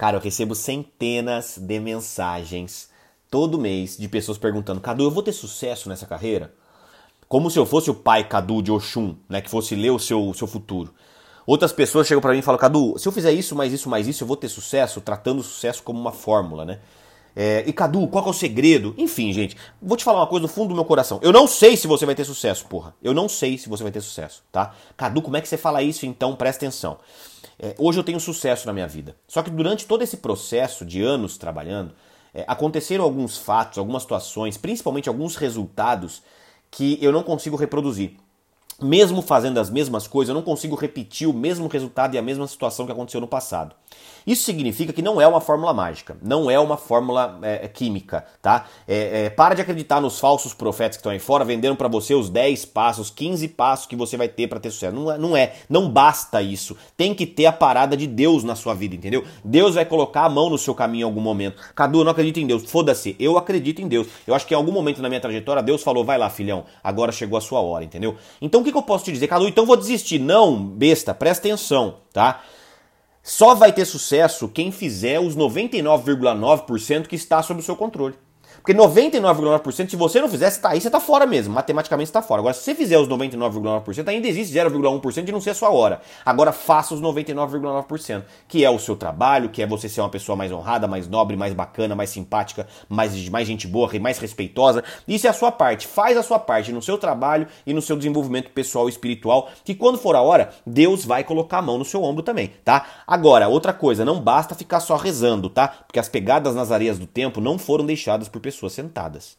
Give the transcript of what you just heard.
Cara, eu recebo centenas de mensagens todo mês de pessoas perguntando: Cadu, eu vou ter sucesso nessa carreira? Como se eu fosse o pai Cadu de Oxum, né? Que fosse ler o seu, o seu futuro. Outras pessoas chegam para mim e falam: Cadu, se eu fizer isso, mais isso, mais isso, eu vou ter sucesso, tratando o sucesso como uma fórmula, né? É, e Cadu, qual é o segredo? Enfim, gente, vou te falar uma coisa do fundo do meu coração. Eu não sei se você vai ter sucesso, porra. Eu não sei se você vai ter sucesso, tá? Cadu, como é que você fala isso então? Presta atenção. É, hoje eu tenho sucesso na minha vida. Só que durante todo esse processo de anos trabalhando, é, aconteceram alguns fatos, algumas situações, principalmente alguns resultados que eu não consigo reproduzir mesmo fazendo as mesmas coisas, eu não consigo repetir o mesmo resultado e a mesma situação que aconteceu no passado. Isso significa que não é uma fórmula mágica, não é uma fórmula é, é química, tá? É, é, para de acreditar nos falsos profetas que estão aí fora vendendo para você os 10 passos, 15 passos que você vai ter para ter sucesso. Não é, não é, não basta isso. Tem que ter a parada de Deus na sua vida, entendeu? Deus vai colocar a mão no seu caminho em algum momento. Cadu, eu não acredito em Deus. Foda-se, eu acredito em Deus. Eu acho que em algum momento na minha trajetória Deus falou: vai lá, filhão, agora chegou a sua hora, entendeu? Então o que, que eu posso te dizer? Cadu, então vou desistir. Não, besta, presta atenção, tá? Só vai ter sucesso quem fizer os 99,9% que está sob o seu controle. Porque 99,9%, se você não fizer, você tá aí, você tá fora mesmo. Matematicamente você tá fora. Agora, se você fizer os 99,9%, ainda existe 0,1% de não ser a sua hora. Agora, faça os 99,9%, que é o seu trabalho, que é você ser uma pessoa mais honrada, mais nobre, mais bacana, mais simpática, mais, mais gente boa, mais respeitosa. Isso é a sua parte. Faz a sua parte no seu trabalho e no seu desenvolvimento pessoal e espiritual, que quando for a hora, Deus vai colocar a mão no seu ombro também, tá? Agora, outra coisa, não basta ficar só rezando, tá? Porque as pegadas nas areias do tempo não foram deixadas por pessoas sentadas.